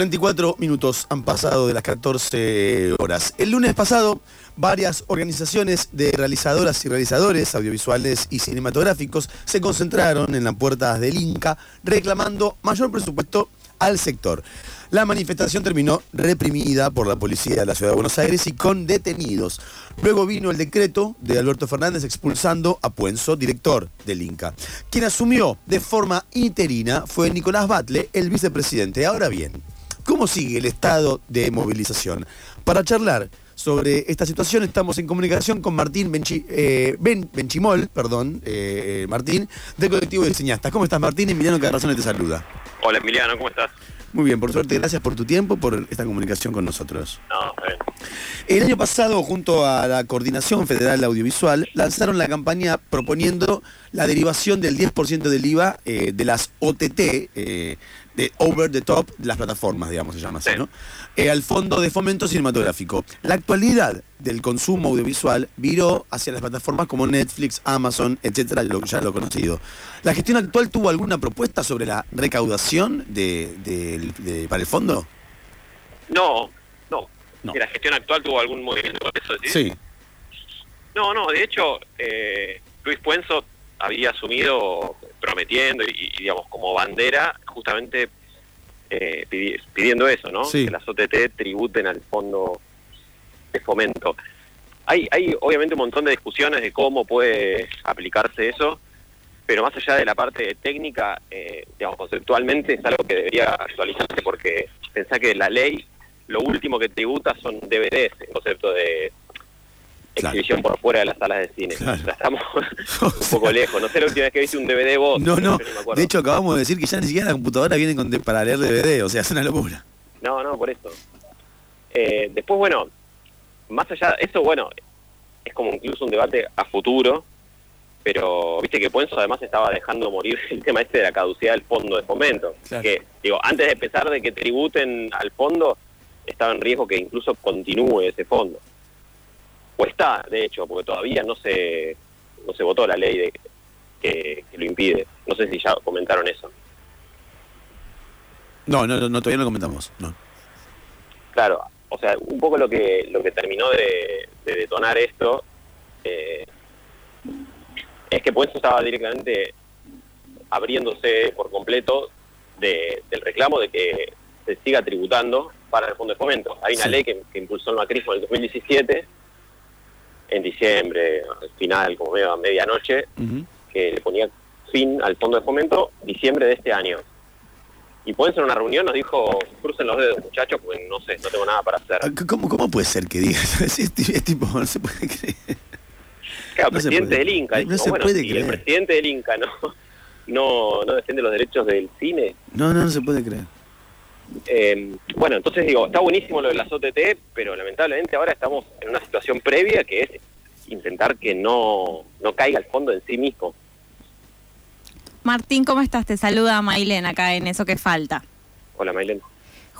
44 minutos han pasado de las 14 horas. El lunes pasado, varias organizaciones de realizadoras y realizadores audiovisuales y cinematográficos se concentraron en las puertas del Inca reclamando mayor presupuesto al sector. La manifestación terminó reprimida por la policía de la ciudad de Buenos Aires y con detenidos. Luego vino el decreto de Alberto Fernández expulsando a Puenzo, director del Inca. Quien asumió de forma interina fue Nicolás Batle, el vicepresidente. Ahora bien, ¿cómo sigue el estado de movilización? Para charlar sobre esta situación estamos en comunicación con Martín eh, Benchimol, perdón, eh, Martín, del colectivo de cineastas. ¿Cómo estás, Martín? Emiliano Carrazone te saluda. Hola, Emiliano, ¿cómo estás? Muy bien, por suerte, gracias por tu tiempo, por esta comunicación con nosotros. No, El año pasado, junto a la Coordinación Federal Audiovisual, lanzaron la campaña proponiendo la derivación del 10% del IVA eh, de las OTT, eh, de over the top, de las plataformas, digamos, se llama así, ¿no? Eh, al Fondo de Fomento Cinematográfico. La actualidad del consumo audiovisual viró hacia las plataformas como Netflix, Amazon, etcétera, lo, ya lo conocido. ¿La gestión actual tuvo alguna propuesta sobre la recaudación de, para el fondo? No, no. ¿La gestión actual tuvo algún movimiento con eso? Sí. No, no, de hecho, eh, Luis Puenzo había asumido prometiendo y, digamos como bandera justamente eh, pidiendo eso, ¿no? Que las OTT tributen al fondo de fomento. Hay, hay obviamente un montón de discusiones de cómo puede aplicarse eso, pero más allá de la parte técnica, eh, digamos, conceptualmente es algo que debería actualizarse porque pensá que la ley, lo último que tributa son DVDs, el concepto de exhibición por fuera de las salas de cine. estamos un poco lejos. No sé la última vez que viste un DVD vos. No, no. de hecho, acabamos de decir que ya ni siquiera la computadora viene con para leer DVD. O sea, es una locura. No, no, por eso. Eh, después, bueno, más allá, eso, bueno, es como incluso un debate a futuro, pero viste que Puenzo además estaba dejando morir el tema este de la caducidad del fondo de fomento. Que, digo, antes de empezar de que tributen al fondo, estaba en riesgo que incluso continúe ese fondo o está, de hecho, porque todavía no se, no se votó la ley de, que, lo impide. No sé si ya comentaron eso. No, no, no todavía no comentamos. No. Claro, o sea, un poco lo que lo que terminó de, detonar esto eh, es que Puenzo estaba directamente abriéndose por completo del reclamo de que se siga tributando para el fondo de fomento. Hay una ley que, que impulsó el macrismo en el 2017 en diciembre, al final, como medio a medianoche, que le ponía fin al fondo de fomento diciembre de este año. Y pueden ser una reunión, nos dijo, crucen los dedos muchachos, porque no sé, no tengo nada para hacer. Ah, ¿Cómo, cómo puede ser que digas? Es, tipo, no se puede creer. Claro, presidente del Inca. No, se puede creer. El presidente del Inca no, no, no defiende los derechos del cine. No, no, no se puede creer. Eh, bueno, entonces digo, está buenísimo lo de las OTT, pero lamentablemente ahora estamos en una situación previa que es intentar que no, no caiga el fondo en sí mismo. Martín, ¿cómo estás? Te saluda Mailén acá en Eso que Falta. Hola Mailén.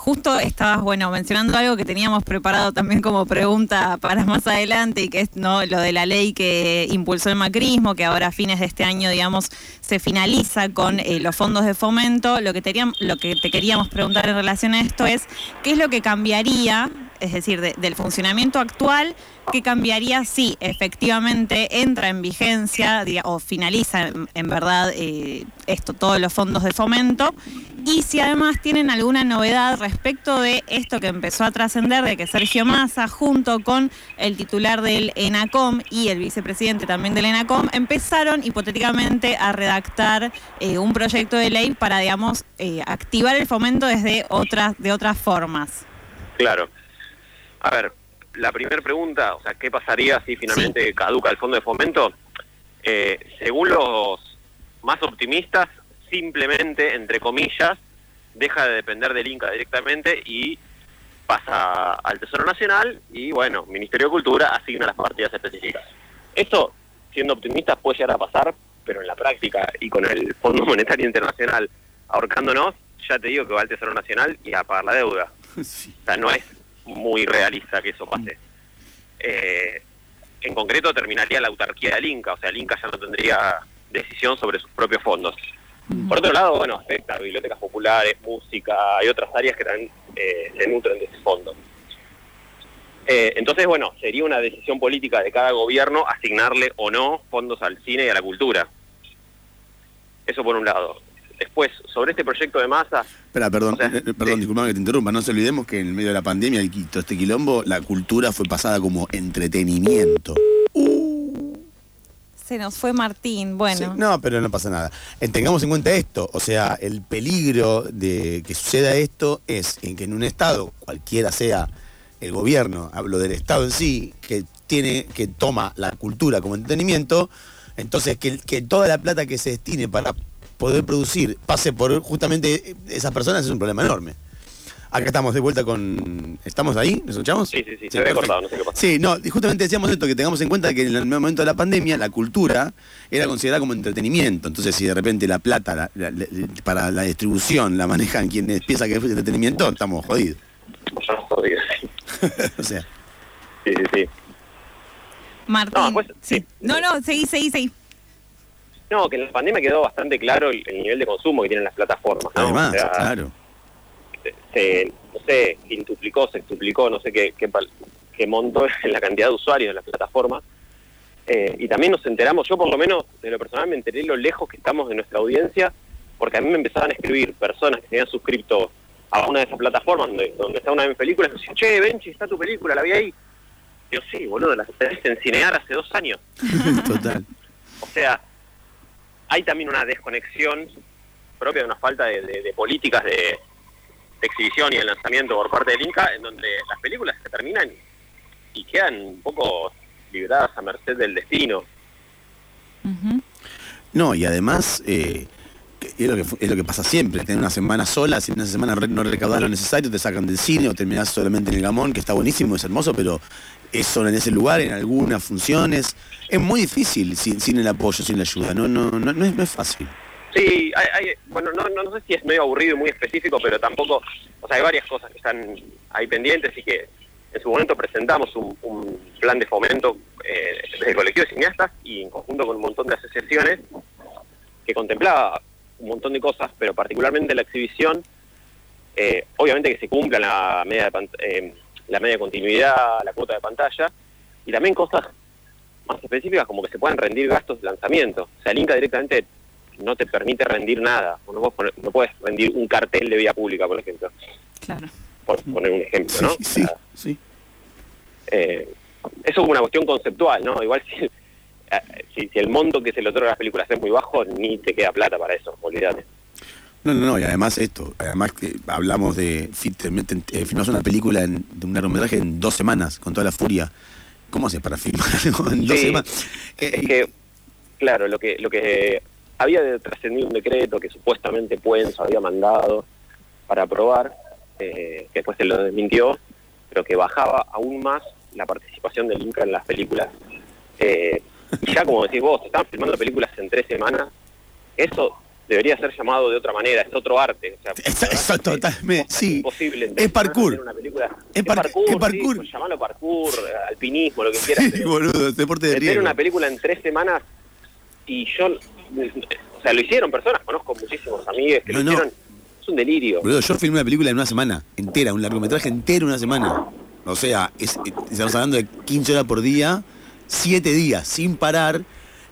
Justo estabas, bueno, mencionando algo que teníamos preparado también como pregunta para más adelante y que es no lo de la ley que impulsó el macrismo, que ahora a fines de este año, digamos, se finaliza con eh, los fondos de fomento. Lo que, teníamos, lo que te queríamos preguntar en relación a esto es, ¿qué es lo que cambiaría, es decir, del funcionamiento actual ¿Qué cambiaría si efectivamente entra en vigencia o finaliza en, verdad eh, esto, todos los fondos de fomento? Y si además tienen alguna novedad respecto de esto que empezó a trascender, de que Sergio Massa, junto con el titular del ENACOM y el vicepresidente también del ENACOM, empezaron hipotéticamente a redactar eh, un proyecto de ley para, digamos, eh, activar el fomento desde otras, de otras formas. Claro. A ver, la primera pregunta, o sea, ¿qué pasaría si finalmente caduca el fondo de fomento? Eh, según los más optimistas, simplemente, entre comillas, deja de depender del Inca directamente y pasa al Tesoro Nacional y, bueno, Ministerio de Cultura asigna las partidas específicas. Esto, siendo optimistas, puede llegar a pasar, pero en la práctica y con el Fondo Monetario Internacional ahorcándonos, ya te digo que va al Tesoro Nacional y a pagar la deuda. O sea, no es muy realista que eso pase. Eh, en concreto terminaría la autarquía del Inca, o sea, el Inca ya no tendría decisión sobre sus propios fondos. Por otro lado, bueno, afecta a bibliotecas populares, música, hay otras áreas que también eh, se nutren de ese fondo. Eh, entonces, bueno, sería una decisión política de cada gobierno asignarle o no fondos al cine y a la cultura. Eso por un lado. Después, sobre este proyecto de masa... Espera, perdón, eh, perdón, disculpame que te interrumpa. No se olvidemos que en medio de la pandemia, y todo este quilombo, la cultura fue pasada como entretenimiento. Se nos fue Martín, bueno. no, pero no pasa nada. Eh, tengamos en cuenta esto, o sea, el peligro de que suceda esto es en que en un Estado, cualquiera sea el gobierno, hablo del Estado en sí, que tiene, que toma la cultura como entretenimiento, entonces que, que toda la plata que se destine para poder producir pase por justamente esas personas es un problema enorme. Acá estamos de vuelta con... ¿Estamos ahí? ¿Nos escuchamos? Sí, sí, sí, se había cortado, no sé qué pasa. Sí, no, y justamente decíamos esto, que tengamos en cuenta que en el momento de la pandemia la cultura era considerada como entretenimiento. Entonces, si de repente la plata para la distribución la manejan quienes piensan que es entretenimiento, estamos jodidos. Estamos jodidos, o sea. Sí, sí, sí. Martín. No, pues, sí. no, no, seguí, seguí, seguí. No, que en la pandemia quedó bastante claro el, nivel de consumo que tienen las plataformas. ¿no? Además, claro se, no sé, quintuplicó, se duplicó, no sé qué, qué, qué monto en la cantidad de usuarios en la plataforma. Eh, y también nos enteramos, yo por lo menos de lo personal me enteré lo lejos que estamos de nuestra audiencia, porque a mí me empezaban a escribir personas que se habían suscrito a una de esas plataformas donde, donde está una de mis películas, y me decían, che, Benchi, está tu película, la vi ahí. yo, sí, boludo, la tenés en cinear hace dos años. Total. o sea, hay también una desconexión propia de una falta de políticas de, exhibición y el lanzamiento por parte del Inca, en donde las películas se terminan y quedan un poco liberadas a merced del destino. No, y además eh, es, lo que, es lo que pasa siempre, tener una semana sola, si en esa semana no recaudas lo necesario, te sacan del cine o terminás solamente en el gamón, que está buenísimo, es hermoso, pero es solo en ese lugar, en algunas funciones. Es muy difícil sin, sin el apoyo, sin la ayuda, no, no, no, no, es, no es fácil. Sí, hay, bueno, no, no, sé si es medio aburrido y muy específico, pero tampoco, o sea, hay varias cosas que están ahí pendientes y que en su momento presentamos un, plan de fomento eh, desde el colectivo de cineastas y en conjunto con un montón de asociaciones que contemplaba un montón de cosas, pero particularmente la exhibición, eh, obviamente que se cumpla la media de eh, la media continuidad, la cuota de pantalla, y también cosas más específicas como que se puedan rendir gastos de lanzamiento. O sea, el Inca directamente no te permite rendir nada. No, no puedes rendir un cartel de vía pública, por ejemplo. Claro. Por poner un ejemplo, ¿no? Sí, sí. Eh, eso es una cuestión conceptual, ¿no? Igual si, eh, si, el monto que se le otorga a las películas es muy bajo, ni te queda plata para eso, olvídate. No, no, no, y además esto, además que hablamos de, eh, una película en, de un largometraje en dos semanas, con toda la furia. ¿Cómo haces para filmar algo en dos semanas? es que, claro, lo que, lo que había trascendido un decreto que supuestamente Puenzo había mandado para aprobar, eh, que después se lo desmintió, pero que bajaba aún más la participación del Inca en las películas. Eh, y ya como decís vos, están filmando películas en tres semanas, eso debería ser llamado de otra manera, es otro arte. O sea, totalmente, sí. Imposible es parkour. Una película. Es, parkour, es parkour. Sí, llamarlo parkour, alpinismo, lo que quieras. Sí, boludo, deporte de riesgo. una película en tres semanas y yo o sea, lo hicieron personas, conozco muchísimos amigos que lo hicieron. Es un delirio. yo filmé una película en una semana, entera, un largometraje entero en una semana. O sea, estamos hablando de 15 horas por día, 7 días, sin parar.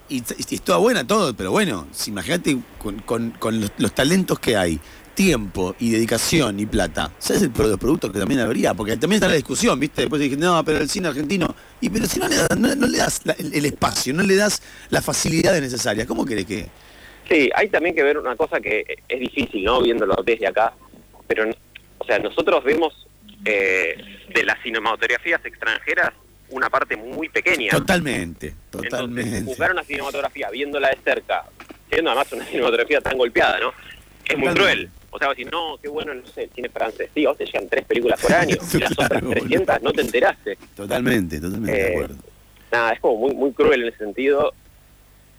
Y, es toda buena todo, pero bueno, imagínate con, los, talentos que hay, tiempo y dedicación y plata. ¿Sabes el, los productos que también habría? Porque también está la discusión, ¿viste? Después dije, no, pero el cine argentino. Y pero si no le das, no, le das el, espacio, no le das las facilidades necesarias, ¿cómo crees que.? Sí, hay también que ver una cosa que es difícil, ¿no? Viéndolo desde acá, pero, o sea, nosotros vemos eh, de las cinematografías extranjeras una parte muy pequeña. Totalmente, totalmente. Entonces, juzgar una cinematografía viéndola de cerca, siendo además una cinematografía tan golpeada, ¿no? Es muy cruel. O sea, si no, qué bueno, no sé, el cine francés. Sí, vos te llegan tres películas por año. y las otras 300 no te enteraste. Totalmente, totalmente de eh, acuerdo. Nada, es como muy, muy cruel en ese sentido.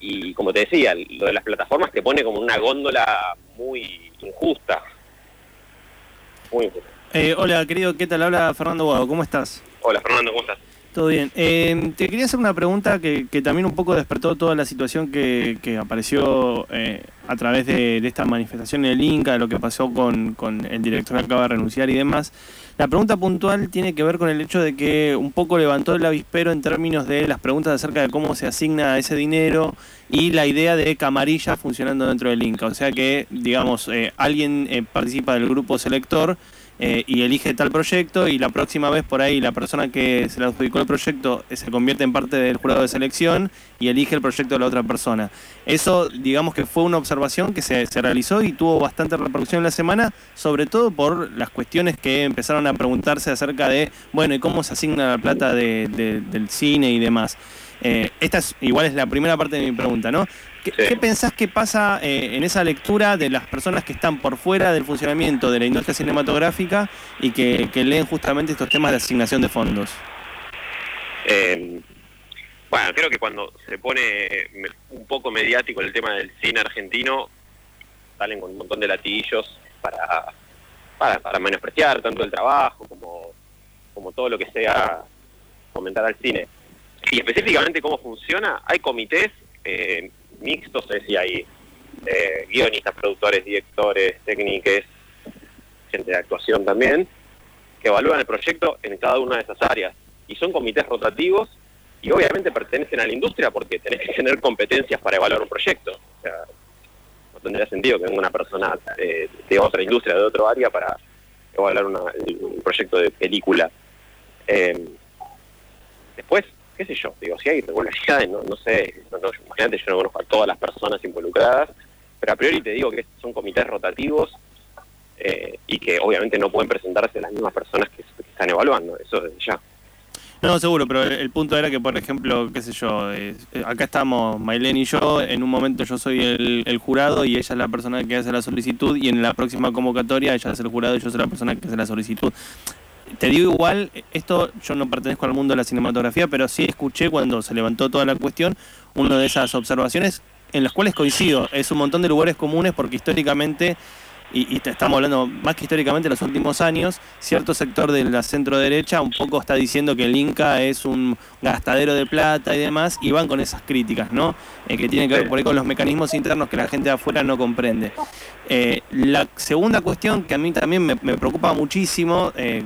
Y como te decía, lo de las plataformas te pone como una góndola muy injusta. Muy injusta. Eh, hola, querido, ¿qué tal? Habla Fernando Guado, ¿cómo estás? Hola, Fernando, ¿cómo estás? Todo bien. Eh, te quería hacer una pregunta que, también un poco despertó toda la situación que, apareció a través de, esta manifestación en el Inca, de lo que pasó con, con el director que acaba de renunciar y demás. La pregunta puntual tiene que ver con el hecho de que un poco levantó el avispero en términos de las preguntas acerca de cómo se asigna ese dinero y la idea de camarilla funcionando dentro del Inca. O sea que, digamos, eh, alguien eh, participa del grupo selector eh, y elige tal proyecto y la próxima vez por ahí la persona que se le adjudicó el proyecto eh, se convierte en parte del jurado de selección y elige el proyecto de la otra persona. Eso digamos que fue una observación que se, realizó y tuvo bastante repercusión en la semana, sobre todo por las cuestiones que empezaron a preguntarse acerca de, bueno, ¿y cómo se asigna la plata del cine y demás? Eh, esta es, igual es la primera parte de mi pregunta, ¿no? ¿Qué, pensás que pasa eh, en esa lectura de las personas que están por fuera del funcionamiento de la industria cinematográfica y que, leen justamente estos temas de asignación de fondos? Eh, bueno, creo que cuando se pone un poco mediático el tema del cine argentino, salen con un montón de latillos para, para, menospreciar tanto el trabajo como, como todo lo que sea comentar al cine. Y específicamente cómo funciona, hay comités eh, mixtos, es decir, hay eh, guionistas, productores, directores, técnicos, gente de actuación también, que evalúan el proyecto en cada una de esas áreas. Y son comités rotativos y obviamente pertenecen a la industria porque tenés que tener competencias para evaluar un proyecto. O sea, no tendría sentido que una persona eh, de otra industria, de otro área, para evaluar un proyecto de película. Eh, después, qué sé yo, digo, si hay irregularidades, no, no sé, no, imagínate, yo no conozco a todas las personas involucradas, pero a priori te digo que son comités rotativos eh, y que obviamente no pueden presentarse las mismas personas que, están evaluando, eso desde ya. No, seguro, pero el, punto era que, por ejemplo, qué sé yo, eh, acá estamos Mailén y yo, en un momento yo soy el, el, jurado y ella es la persona que hace la solicitud y en la próxima convocatoria ella es el jurado y yo soy la persona que hace la solicitud te digo igual, esto yo no pertenezco al mundo de la cinematografía, pero sí escuché cuando se levantó toda la cuestión una de esas observaciones en las cuales coincido. Es un montón de lugares comunes porque históricamente y, y, estamos hablando más que históricamente en los últimos años, cierto sector de la centro derecha un poco está diciendo que el Inca es un gastadero de plata y demás, y van con esas críticas, ¿no? Eh, que tienen que ver por ahí con los mecanismos internos que la gente de afuera no comprende. Eh, la segunda cuestión que a mí también me, preocupa muchísimo, eh,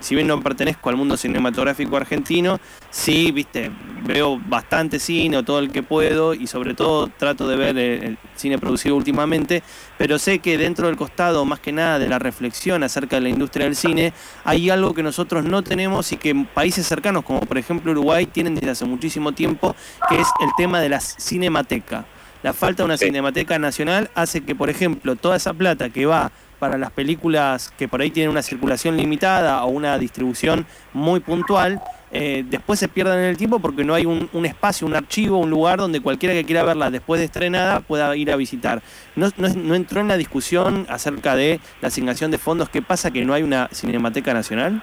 si bien no pertenezco al mundo cinematográfico argentino, sí, viste, veo bastante cine o todo el que puedo y sobre todo trato de ver el cine producido últimamente, pero sé que dentro del costado, más que nada de la reflexión acerca de la industria del cine, hay algo que nosotros no tenemos y que países cercanos, como por ejemplo Uruguay, tienen desde hace muchísimo tiempo, que es el tema de la cinemateca. La falta de una cinemateca nacional hace que, por ejemplo, toda esa plata que va para las películas que por ahí tienen una circulación limitada o una distribución muy puntual, eh, después se pierdan en el tiempo porque no hay un, espacio, un archivo, un lugar donde cualquiera que quiera verla después de estrenada pueda ir a visitar. No, no, entró en la discusión acerca de la asignación de fondos. ¿Qué pasa que no hay una Cinemateca Nacional?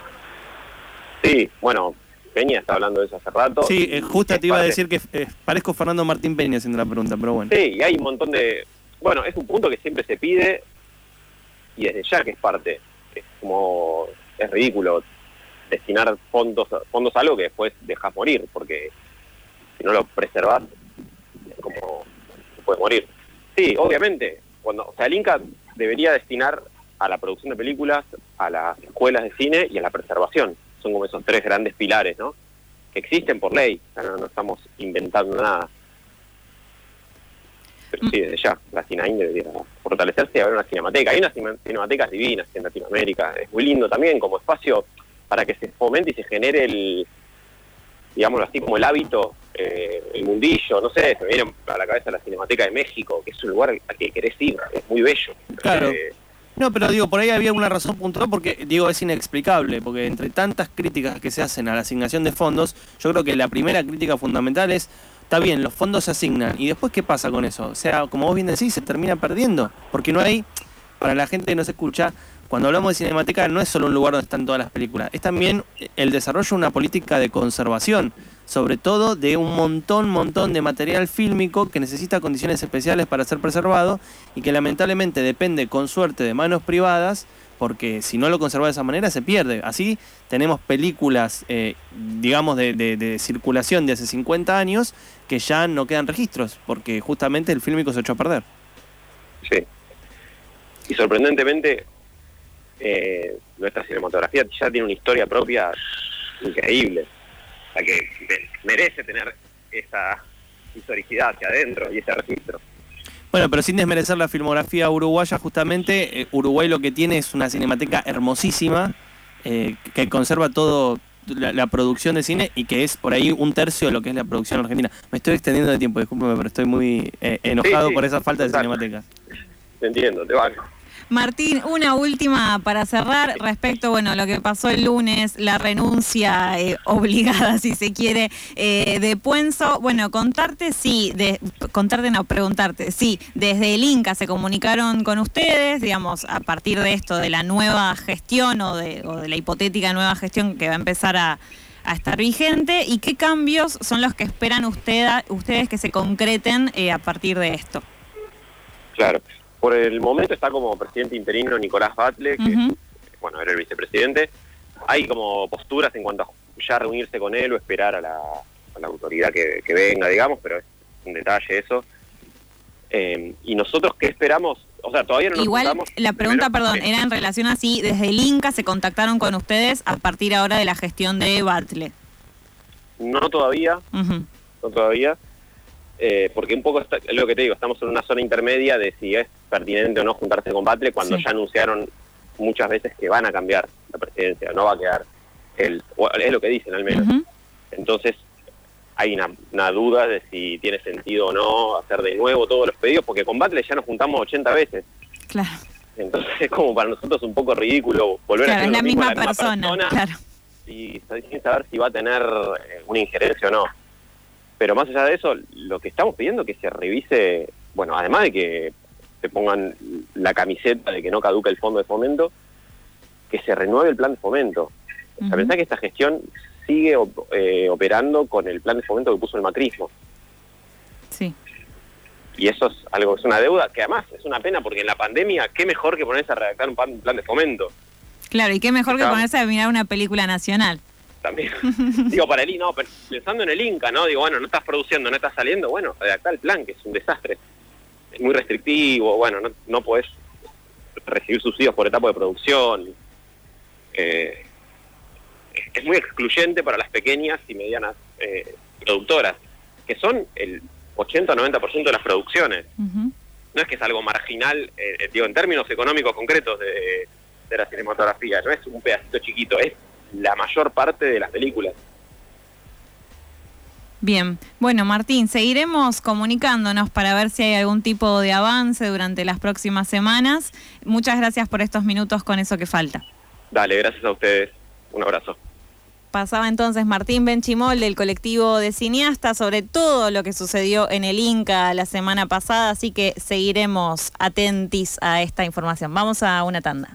Sí, bueno, Peña está hablando de eso hace rato. Sí, eh, justo te iba a decir que eh, parezco Fernando Martín Peña haciendo la pregunta, pero bueno. Sí, y hay un montón de... Bueno, es un punto que siempre se pide y desde ya que es parte. Es como... Es ridículo destinar fondos fondos a algo que después dejas morir, porque si no lo preservas, es como puede morir. Sí, obviamente, cuando, o sea, el Inca debería destinar a la producción de películas, a las escuelas de cine y a la preservación. Son como esos tres grandes pilares, ¿no? Que existen por ley, no, estamos inventando nada. Pero sí, desde ya, la CINAIN debería fortalecerse y haber una cinemateca. Hay unas cinematecas divinas en Latinoamérica, es muy lindo también como espacio para que se fomente y se genere el, digámoslo así, como el hábito, eh, el mundillo, no sé, se me viene a la cabeza la Cinemateca de México, que es un lugar al que querés ir, es muy bello. Claro. Eh, no, pero digo, por ahí había una razón puntual porque, digo, es inexplicable, porque entre tantas críticas que se hacen a la asignación de fondos, yo creo que la primera crítica fundamental es, está bien, los fondos se asignan, y después, ¿qué pasa con eso? O sea, como vos bien decís, se termina perdiendo, porque no hay, para la gente que no se escucha, cuando hablamos de cinemateca no es solo un lugar donde están todas las películas, es también el desarrollo de una política de conservación, sobre todo de un montón, montón de material fílmico que necesita condiciones especiales para ser preservado y que lamentablemente depende con suerte de manos privadas, porque si no lo conserva de esa manera se pierde. Así tenemos películas, eh, digamos, de, de, circulación de hace 50 años que ya no quedan registros, porque justamente el fílmico se echó a perder. Sí. Y sorprendentemente, eh, nuestra cinematografía ya tiene una historia propia increíble. Sea que merece tener esa historicidad hacia adentro y ese registro. Bueno, pero sin desmerecer la filmografía uruguaya, justamente, eh, Uruguay lo que tiene es una cinemateca hermosísima, eh, que conserva todo la, producción de cine y que es por ahí un tercio de lo que es la producción argentina. Me estoy extendiendo de tiempo, discúlpeme, pero estoy muy eh, enojado por esa falta de cinemateca. Te entiendo, te valgo. Martín, una última para cerrar respecto, bueno, lo que pasó el lunes, la renuncia eh, obligada, si se quiere, eh, de Puenzo. Bueno, contarte sí, contarte no, preguntarte, sí, desde el Inca se comunicaron con ustedes, digamos, a partir de esto, de la nueva gestión o de, la hipotética nueva gestión que va a empezar a, estar vigente y qué cambios son los que esperan ustedes que se concreten eh, a partir de esto. Claro, por el momento está como presidente interino Nicolás Batle, que bueno, era el vicepresidente. Hay como posturas en cuanto a ya reunirse con él o esperar a la, autoridad que, venga, digamos, pero es un detalle eso. Eh, y nosotros, ¿qué esperamos? O sea, todavía no nos Igual, la pregunta, perdón, era en relación a si desde el Inca se contactaron con ustedes a partir ahora de la gestión de Batle. No todavía, no todavía. Eh, porque un poco es lo que te digo, estamos en una zona intermedia de si es pertinente o no juntarse con Batle cuando ya anunciaron muchas veces que van a cambiar la presidencia, no va a quedar el, es lo que dicen al menos. Entonces hay una, duda de si tiene sentido o no hacer de nuevo todos los pedidos, porque con Batle ya nos juntamos 80 veces. Claro. Entonces es como para nosotros un poco ridículo volver a hacer la, misma, misma, persona, claro. y sin saber si va a tener eh, una injerencia o no. Pero más allá de eso, lo que estamos pidiendo es que se revise, bueno, además de que se pongan la camiseta de que no caduca el fondo de fomento, que se renueve el plan de fomento. O sea, pensá que esta gestión sigue eh, operando con el plan de fomento que puso el macrismo. Sí. Y eso es algo, es una deuda que además es una pena porque en la pandemia, qué mejor que ponerse a redactar un plan, de fomento. Claro, y qué mejor que ponerse a mirar una película nacional también. digo, para el no, pensando en el Inca, ¿no? Digo, bueno, no estás produciendo, no estás saliendo, bueno, redactar el plan, que es un desastre. Es muy restrictivo, bueno, no, no podés recibir subsidios por etapa de producción. Eh, es muy excluyente para las pequeñas y medianas eh, productoras, que son el 80-90% de las producciones. No es que es algo marginal, eh, digo, en términos económicos concretos de, de la cinematografía, no es un pedacito chiquito, es la mayor parte de las películas. Bien, bueno Martín, seguiremos comunicándonos para ver si hay algún tipo de avance durante las próximas semanas. Muchas gracias por estos minutos con eso que falta. Dale, gracias a ustedes. Un abrazo. Pasaba entonces Martín Benchimol del colectivo de cineastas sobre todo lo que sucedió en el Inca la semana pasada, así que seguiremos atentis a esta información. Vamos a una tanda.